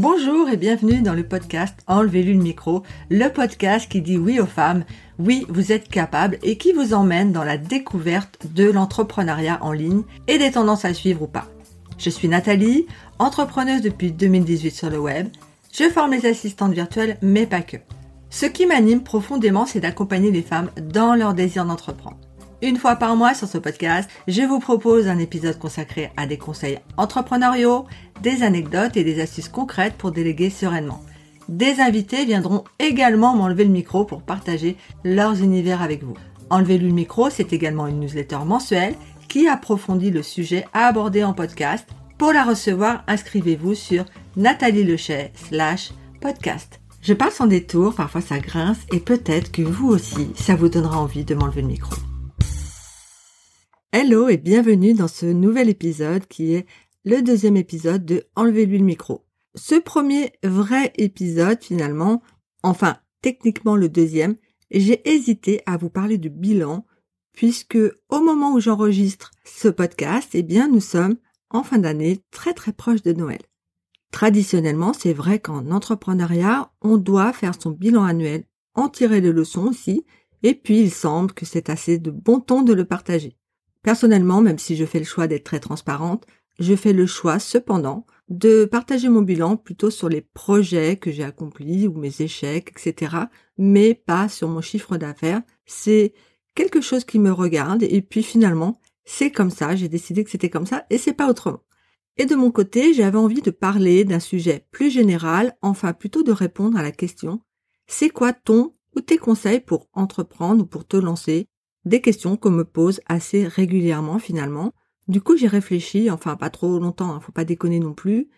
Bonjour et bienvenue dans le podcast Enlevez-lui le micro, le podcast qui dit oui aux femmes, oui vous êtes capables et qui vous emmène dans la découverte de l'entrepreneuriat en ligne et des tendances à suivre ou pas. Je suis Nathalie, entrepreneuse depuis 2018 sur le web. Je forme les assistantes virtuelles mais pas que. Ce qui m'anime profondément c'est d'accompagner les femmes dans leur désir d'entreprendre. Une fois par mois sur ce podcast, je vous propose un épisode consacré à des conseils entrepreneuriaux, des anecdotes et des astuces concrètes pour déléguer sereinement. Des invités viendront également m'enlever le micro pour partager leurs univers avec vous. Enlever le micro, c'est également une newsletter mensuelle qui approfondit le sujet à aborder en podcast. Pour la recevoir, inscrivez-vous sur Nathalie slash podcast. Je passe sans détour, parfois ça grince et peut-être que vous aussi, ça vous donnera envie de m'enlever le micro. Hello et bienvenue dans ce nouvel épisode qui est le deuxième épisode de Enlevez-lui le micro. Ce premier vrai épisode finalement, enfin techniquement le deuxième, j'ai hésité à vous parler du bilan puisque au moment où j'enregistre ce podcast, eh bien nous sommes en fin d'année très très proche de Noël. Traditionnellement, c'est vrai qu'en entrepreneuriat, on doit faire son bilan annuel, en tirer les leçons aussi, et puis il semble que c'est assez de bon ton de le partager. Personnellement, même si je fais le choix d'être très transparente, je fais le choix cependant de partager mon bilan plutôt sur les projets que j'ai accomplis ou mes échecs, etc., mais pas sur mon chiffre d'affaires. C'est quelque chose qui me regarde et puis finalement, c'est comme ça, j'ai décidé que c'était comme ça et c'est pas autrement. Et de mon côté, j'avais envie de parler d'un sujet plus général, enfin plutôt de répondre à la question c'est quoi ton ou tes conseils pour entreprendre ou pour te lancer des questions qu'on me pose assez régulièrement finalement. Du coup, j'ai réfléchi, enfin pas trop longtemps, hein, faut pas déconner non plus,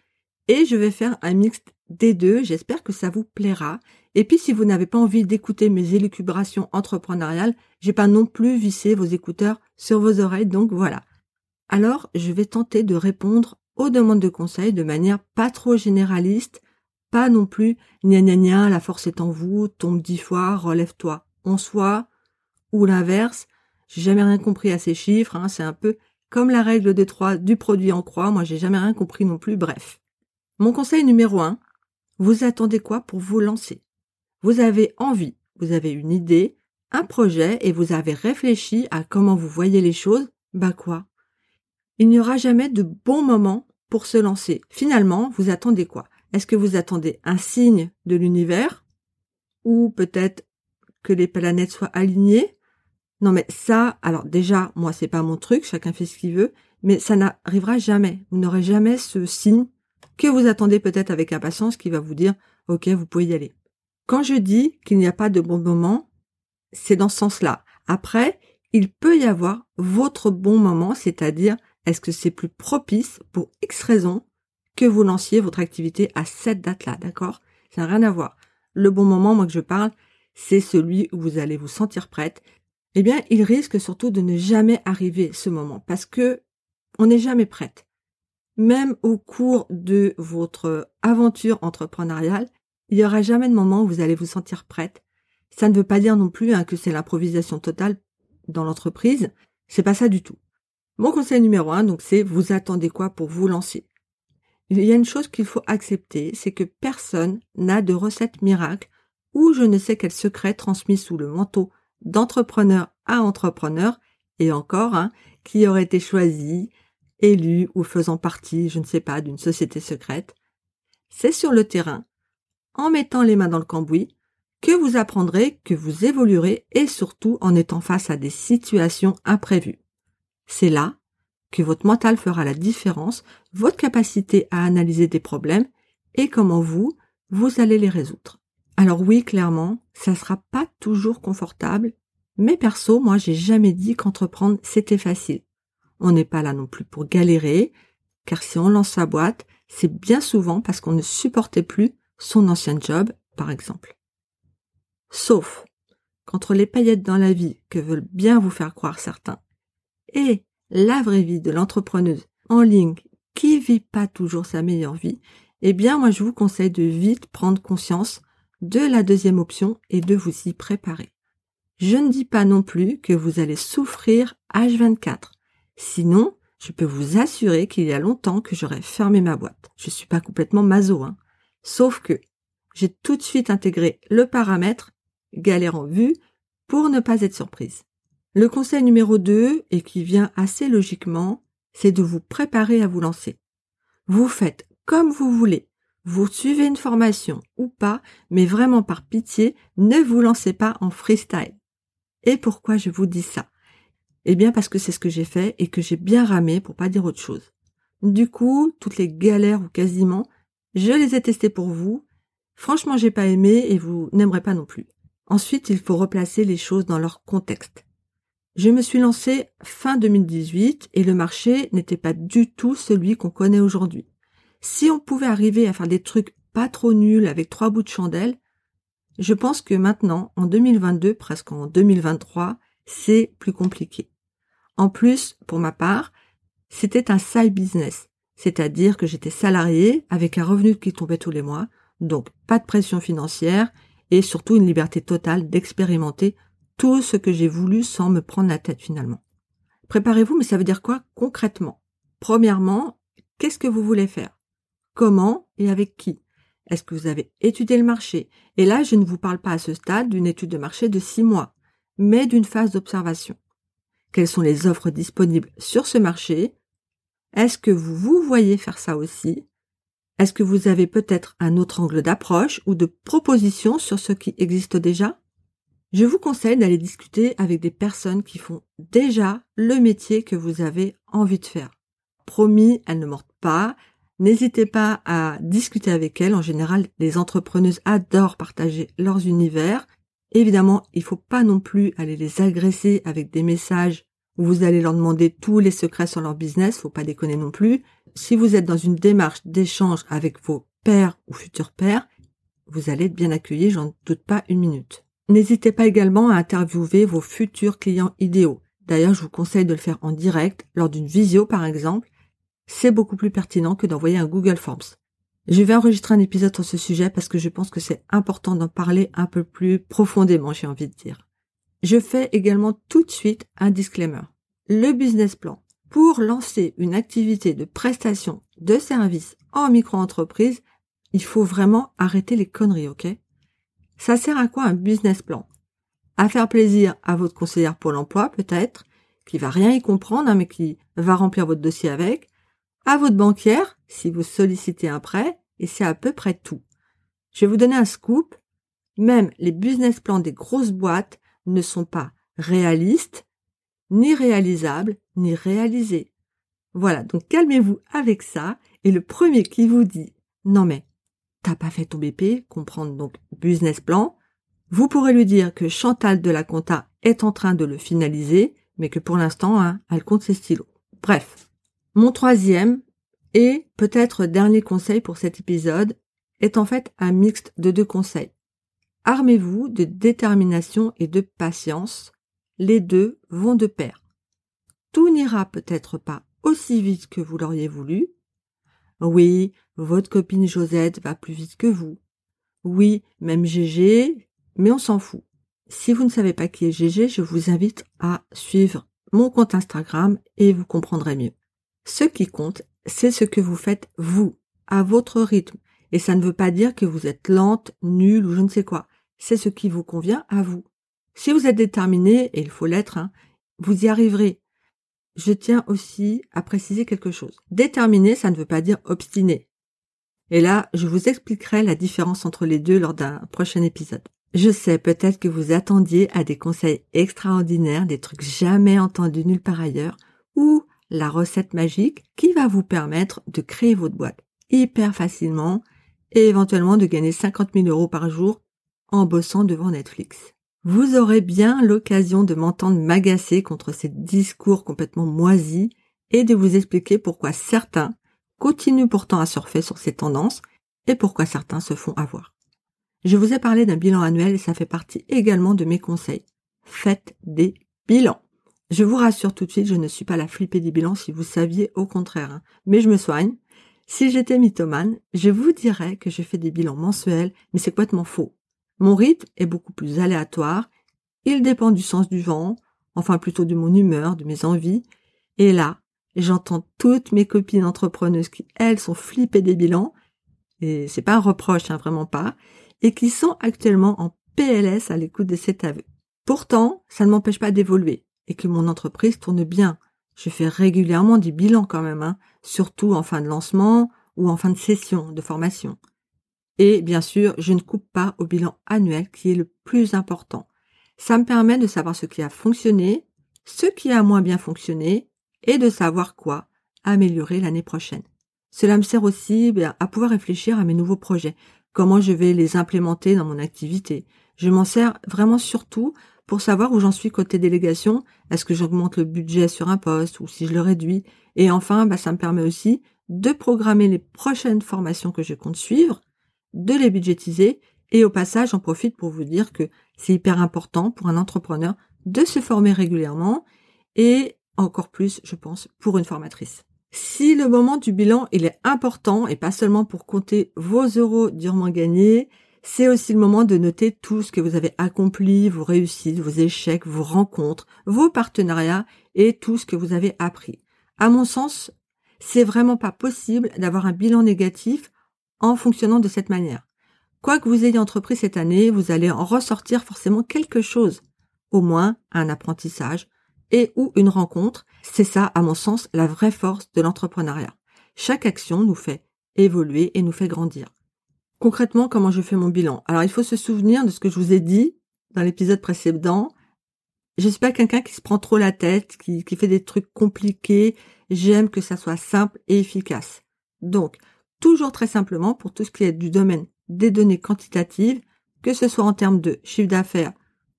et je vais faire un mix des deux. J'espère que ça vous plaira. Et puis, si vous n'avez pas envie d'écouter mes élucubrations entrepreneuriales, j'ai pas non plus vissé vos écouteurs sur vos oreilles, donc voilà. Alors, je vais tenter de répondre aux demandes de conseils de manière pas trop généraliste, pas non plus gna gna gna, la force est en vous, tombe dix fois, relève-toi. On soit, ou l'inverse. J'ai jamais rien compris à ces chiffres. Hein. C'est un peu comme la règle de trois du produit en croix. Moi, j'ai jamais rien compris non plus. Bref. Mon conseil numéro un. Vous attendez quoi pour vous lancer? Vous avez envie, vous avez une idée, un projet et vous avez réfléchi à comment vous voyez les choses. Bah quoi? Il n'y aura jamais de bon moment pour se lancer. Finalement, vous attendez quoi? Est-ce que vous attendez un signe de l'univers? Ou peut-être que les planètes soient alignées? Non mais ça, alors déjà, moi c'est pas mon truc, chacun fait ce qu'il veut, mais ça n'arrivera jamais. Vous n'aurez jamais ce signe que vous attendez peut-être avec impatience qui va vous dire OK, vous pouvez y aller. Quand je dis qu'il n'y a pas de bon moment, c'est dans ce sens-là. Après, il peut y avoir votre bon moment, c'est-à-dire est-ce que c'est plus propice pour X raison que vous lanciez votre activité à cette date-là, d'accord? Ça n'a rien à voir. Le bon moment, moi que je parle, c'est celui où vous allez vous sentir prête, eh bien, il risque surtout de ne jamais arriver ce moment parce que on n'est jamais prête. Même au cours de votre aventure entrepreneuriale, il n'y aura jamais de moment où vous allez vous sentir prête. Ça ne veut pas dire non plus hein, que c'est l'improvisation totale dans l'entreprise. C'est pas ça du tout. Mon conseil numéro un, donc, c'est vous attendez quoi pour vous lancer? Il y a une chose qu'il faut accepter, c'est que personne n'a de recette miracle ou je ne sais quel secret transmis sous le manteau d'entrepreneur à entrepreneur, et encore, hein, qui aurait été choisi, élu ou faisant partie, je ne sais pas, d'une société secrète. C'est sur le terrain, en mettant les mains dans le cambouis, que vous apprendrez, que vous évoluerez et surtout en étant face à des situations imprévues. C'est là que votre mental fera la différence, votre capacité à analyser des problèmes et comment vous, vous allez les résoudre. Alors oui, clairement, ça sera pas toujours confortable, mais perso, moi, j'ai jamais dit qu'entreprendre c'était facile. On n'est pas là non plus pour galérer, car si on lance sa boîte, c'est bien souvent parce qu'on ne supportait plus son ancien job, par exemple. Sauf qu'entre les paillettes dans la vie que veulent bien vous faire croire certains et la vraie vie de l'entrepreneuse en ligne qui vit pas toujours sa meilleure vie, eh bien, moi, je vous conseille de vite prendre conscience de la deuxième option et de vous y préparer. Je ne dis pas non plus que vous allez souffrir H24. Sinon, je peux vous assurer qu'il y a longtemps que j'aurais fermé ma boîte. Je suis pas complètement maso, hein. Sauf que j'ai tout de suite intégré le paramètre galère en vue pour ne pas être surprise. Le conseil numéro 2, et qui vient assez logiquement, c'est de vous préparer à vous lancer. Vous faites comme vous voulez. Vous suivez une formation ou pas, mais vraiment par pitié, ne vous lancez pas en freestyle. Et pourquoi je vous dis ça? Eh bien parce que c'est ce que j'ai fait et que j'ai bien ramé pour pas dire autre chose. Du coup, toutes les galères ou quasiment, je les ai testées pour vous. Franchement, j'ai pas aimé et vous n'aimerez pas non plus. Ensuite, il faut replacer les choses dans leur contexte. Je me suis lancé fin 2018 et le marché n'était pas du tout celui qu'on connaît aujourd'hui. Si on pouvait arriver à faire des trucs pas trop nuls avec trois bouts de chandelle, je pense que maintenant, en 2022, presque en 2023, c'est plus compliqué. En plus, pour ma part, c'était un side business, c'est-à-dire que j'étais salarié avec un revenu qui tombait tous les mois, donc pas de pression financière et surtout une liberté totale d'expérimenter tout ce que j'ai voulu sans me prendre la tête finalement. Préparez-vous, mais ça veut dire quoi concrètement? Premièrement, qu'est-ce que vous voulez faire? Comment et avec qui. Est-ce que vous avez étudié le marché? Et là, je ne vous parle pas à ce stade d'une étude de marché de six mois, mais d'une phase d'observation. Quelles sont les offres disponibles sur ce marché? Est-ce que vous vous voyez faire ça aussi? Est-ce que vous avez peut-être un autre angle d'approche ou de proposition sur ce qui existe déjà? Je vous conseille d'aller discuter avec des personnes qui font déjà le métier que vous avez envie de faire. Promis, elles ne mordent pas, N'hésitez pas à discuter avec elles. En général, les entrepreneuses adorent partager leurs univers. Évidemment, il ne faut pas non plus aller les agresser avec des messages où vous allez leur demander tous les secrets sur leur business. Faut pas déconner non plus. Si vous êtes dans une démarche d'échange avec vos pères ou futurs pères, vous allez être bien accueillis, j'en doute pas une minute. N'hésitez pas également à interviewer vos futurs clients idéaux. D'ailleurs, je vous conseille de le faire en direct, lors d'une visio par exemple, c'est beaucoup plus pertinent que d'envoyer un Google Forms. Je vais enregistrer un épisode sur ce sujet parce que je pense que c'est important d'en parler un peu plus profondément, j'ai envie de dire. Je fais également tout de suite un disclaimer. Le business plan pour lancer une activité de prestation de service en micro-entreprise, il faut vraiment arrêter les conneries, ok? Ça sert à quoi un business plan? À faire plaisir à votre conseillère pour l'emploi, peut-être, qui va rien y comprendre, hein, mais qui va remplir votre dossier avec, à votre banquière si vous sollicitez un prêt, et c'est à peu près tout. Je vais vous donner un scoop. Même les business plans des grosses boîtes ne sont pas réalistes, ni réalisables, ni réalisés. Voilà, donc calmez-vous avec ça. Et le premier qui vous dit non mais t'as pas fait ton BP, comprendre donc business plan, vous pourrez lui dire que Chantal de la Compta est en train de le finaliser, mais que pour l'instant, hein, elle compte ses stylos. Bref, mon troisième et peut-être dernier conseil pour cet épisode est en fait un mixte de deux conseils. Armez-vous de détermination et de patience. Les deux vont de pair. Tout n'ira peut-être pas aussi vite que vous l'auriez voulu. Oui, votre copine Josette va plus vite que vous. Oui, même Gégé, mais on s'en fout. Si vous ne savez pas qui est Gégé, je vous invite à suivre mon compte Instagram et vous comprendrez mieux. Ce qui compte, c'est ce que vous faites vous, à votre rythme. Et ça ne veut pas dire que vous êtes lente, nulle ou je ne sais quoi. C'est ce qui vous convient à vous. Si vous êtes déterminé, et il faut l'être, hein, vous y arriverez. Je tiens aussi à préciser quelque chose. Déterminé, ça ne veut pas dire obstiné. Et là, je vous expliquerai la différence entre les deux lors d'un prochain épisode. Je sais peut-être que vous attendiez à des conseils extraordinaires, des trucs jamais entendus nulle part ailleurs, ou la recette magique qui va vous permettre de créer votre boîte hyper facilement et éventuellement de gagner 50 000 euros par jour en bossant devant Netflix. Vous aurez bien l'occasion de m'entendre m'agacer contre ces discours complètement moisis et de vous expliquer pourquoi certains continuent pourtant à surfer sur ces tendances et pourquoi certains se font avoir. Je vous ai parlé d'un bilan annuel et ça fait partie également de mes conseils. Faites des bilans. Je vous rassure tout de suite, je ne suis pas la flippée des bilans si vous saviez au contraire. Hein. Mais je me soigne. Si j'étais mythomane, je vous dirais que je fais des bilans mensuels, mais c'est complètement faux. Mon rythme est beaucoup plus aléatoire. Il dépend du sens du vent, enfin plutôt de mon humeur, de mes envies. Et là, j'entends toutes mes copines entrepreneuses qui, elles, sont flippées des bilans. et c'est pas un reproche, hein, vraiment pas, et qui sont actuellement en PLS à l'écoute de cet aveu. Pourtant, ça ne m'empêche pas d'évoluer et que mon entreprise tourne bien. Je fais régulièrement des bilans quand même, hein, surtout en fin de lancement ou en fin de session de formation. Et bien sûr, je ne coupe pas au bilan annuel qui est le plus important. Ça me permet de savoir ce qui a fonctionné, ce qui a moins bien fonctionné et de savoir quoi améliorer l'année prochaine. Cela me sert aussi ben, à pouvoir réfléchir à mes nouveaux projets, comment je vais les implémenter dans mon activité. Je m'en sers vraiment surtout pour savoir où j'en suis côté délégation, est-ce que j'augmente le budget sur un poste ou si je le réduis? Et enfin, ben, ça me permet aussi de programmer les prochaines formations que je compte suivre, de les budgétiser et au passage, j'en profite pour vous dire que c'est hyper important pour un entrepreneur de se former régulièrement et encore plus, je pense, pour une formatrice. Si le moment du bilan, il est important et pas seulement pour compter vos euros durement gagnés, c'est aussi le moment de noter tout ce que vous avez accompli, vos réussites, vos échecs, vos rencontres, vos partenariats et tout ce que vous avez appris. À mon sens, c'est vraiment pas possible d'avoir un bilan négatif en fonctionnant de cette manière. Quoi que vous ayez entrepris cette année, vous allez en ressortir forcément quelque chose. Au moins un apprentissage, et ou une rencontre. C'est ça, à mon sens, la vraie force de l'entrepreneuriat. Chaque action nous fait évoluer et nous fait grandir. Concrètement, comment je fais mon bilan Alors, il faut se souvenir de ce que je vous ai dit dans l'épisode précédent. Je suis pas quelqu'un qui se prend trop la tête, qui, fait des trucs compliqués. J'aime que ça soit simple et efficace. Donc, toujours très simplement pour tout ce qui est du domaine des données quantitatives, que ce soit en termes de chiffre d'affaires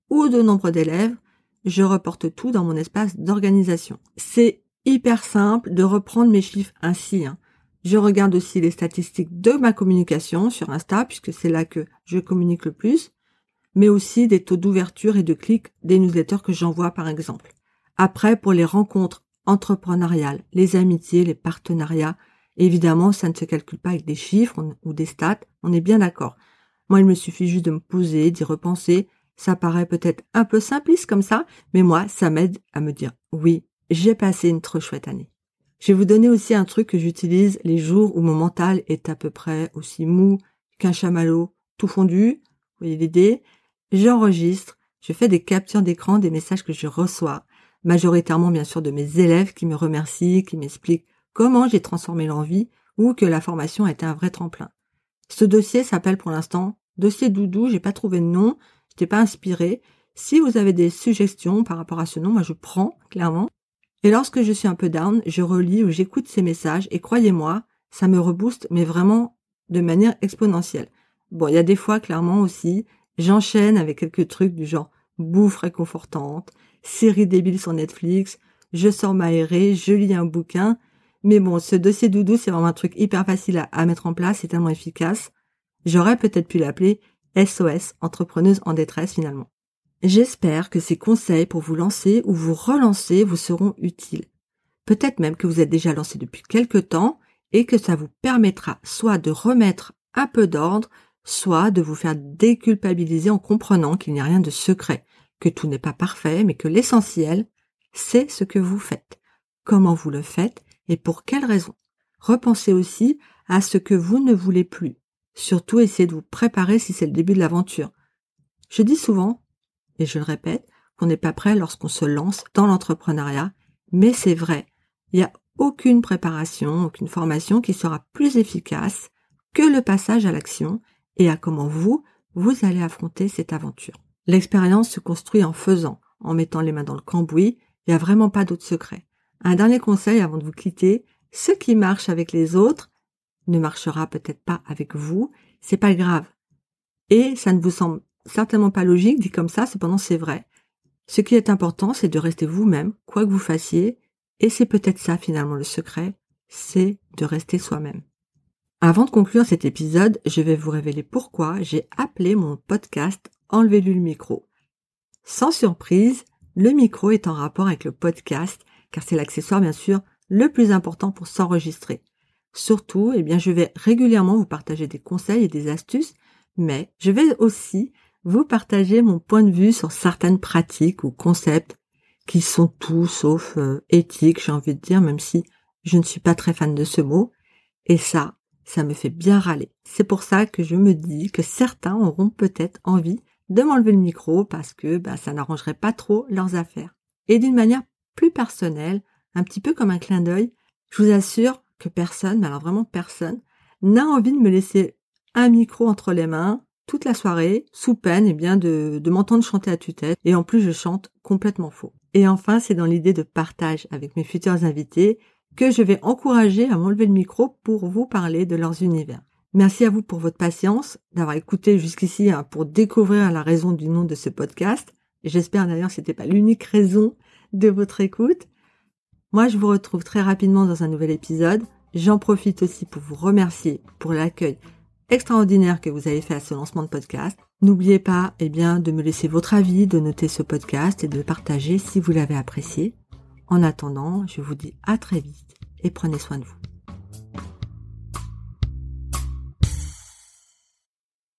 ou de nombre d'élèves, je reporte tout dans mon espace d'organisation. C'est hyper simple de reprendre mes chiffres ainsi. Hein. Je regarde aussi les statistiques de ma communication sur Insta, puisque c'est là que je communique le plus, mais aussi des taux d'ouverture et de clics des newsletters que j'envoie par exemple. Après, pour les rencontres entrepreneuriales, les amitiés, les partenariats, évidemment, ça ne se calcule pas avec des chiffres ou des stats, on est bien d'accord. Moi, il me suffit juste de me poser, d'y repenser ça paraît peut-être un peu simpliste comme ça, mais moi, ça m'aide à me dire oui, j'ai passé une trop chouette année. Je vais vous donner aussi un truc que j'utilise les jours où mon mental est à peu près aussi mou qu'un chamallow tout fondu. Vous voyez l'idée? J'enregistre, je fais des captures d'écran des messages que je reçois, majoritairement bien sûr de mes élèves qui me remercient, qui m'expliquent comment j'ai transformé leur vie ou que la formation a été un vrai tremplin. Ce dossier s'appelle pour l'instant dossier doudou, j'ai pas trouvé de nom, je pas inspiré. Si vous avez des suggestions par rapport à ce nom, moi je prends, clairement. Et lorsque je suis un peu down, je relis ou j'écoute ces messages et croyez-moi, ça me rebooste, mais vraiment de manière exponentielle. Bon, il y a des fois, clairement aussi, j'enchaîne avec quelques trucs du genre bouffe réconfortante, série débile sur Netflix, je sors m'aérer, je lis un bouquin. Mais bon, ce dossier doudou, c'est vraiment un truc hyper facile à, à mettre en place, c'est tellement efficace. J'aurais peut-être pu l'appeler SOS, entrepreneuse en détresse finalement. J'espère que ces conseils pour vous lancer ou vous relancer vous seront utiles. Peut-être même que vous êtes déjà lancé depuis quelque temps et que ça vous permettra soit de remettre un peu d'ordre, soit de vous faire déculpabiliser en comprenant qu'il n'y a rien de secret, que tout n'est pas parfait, mais que l'essentiel, c'est ce que vous faites, comment vous le faites et pour quelles raisons? Repensez aussi à ce que vous ne voulez plus, Surtout, essayez de vous préparer si c'est le début de l'aventure. Je dis souvent, et je le répète, qu'on n'est pas prêt lorsqu'on se lance dans l'entrepreneuriat, mais c'est vrai. Il n'y a aucune préparation, aucune formation qui sera plus efficace que le passage à l'action et à comment vous, vous allez affronter cette aventure. L'expérience se construit en faisant, en mettant les mains dans le cambouis, il n'y a vraiment pas d'autre secret. Un dernier conseil avant de vous quitter, ce qui marche avec les autres ne marchera peut-être pas avec vous, c'est pas grave. Et ça ne vous semble certainement pas logique dit comme ça, cependant c'est vrai. Ce qui est important, c'est de rester vous-même, quoi que vous fassiez, et c'est peut-être ça finalement le secret, c'est de rester soi-même. Avant de conclure cet épisode, je vais vous révéler pourquoi j'ai appelé mon podcast Enlevez-lui le micro. Sans surprise, le micro est en rapport avec le podcast, car c'est l'accessoire bien sûr le plus important pour s'enregistrer. Surtout, eh bien, je vais régulièrement vous partager des conseils et des astuces, mais je vais aussi vous partager mon point de vue sur certaines pratiques ou concepts qui sont tout sauf euh, éthiques, j'ai envie de dire, même si je ne suis pas très fan de ce mot. Et ça, ça me fait bien râler. C'est pour ça que je me dis que certains auront peut-être envie de m'enlever le micro parce que bah, ça n'arrangerait pas trop leurs affaires. Et d'une manière plus personnelle, un petit peu comme un clin d'œil, je vous assure que personne, mais alors vraiment personne, n'a envie de me laisser un micro entre les mains toute la soirée, sous peine eh bien de, de m'entendre chanter à tue-tête, et en plus je chante complètement faux. Et enfin, c'est dans l'idée de partage avec mes futurs invités que je vais encourager à m'enlever le micro pour vous parler de leurs univers. Merci à vous pour votre patience, d'avoir écouté jusqu'ici hein, pour découvrir la raison du nom de ce podcast. J'espère d'ailleurs que c'était pas l'unique raison de votre écoute. Moi, je vous retrouve très rapidement dans un nouvel épisode. J'en profite aussi pour vous remercier pour l'accueil extraordinaire que vous avez fait à ce lancement de podcast. N'oubliez pas, eh bien, de me laisser votre avis, de noter ce podcast et de le partager si vous l'avez apprécié. En attendant, je vous dis à très vite et prenez soin de vous.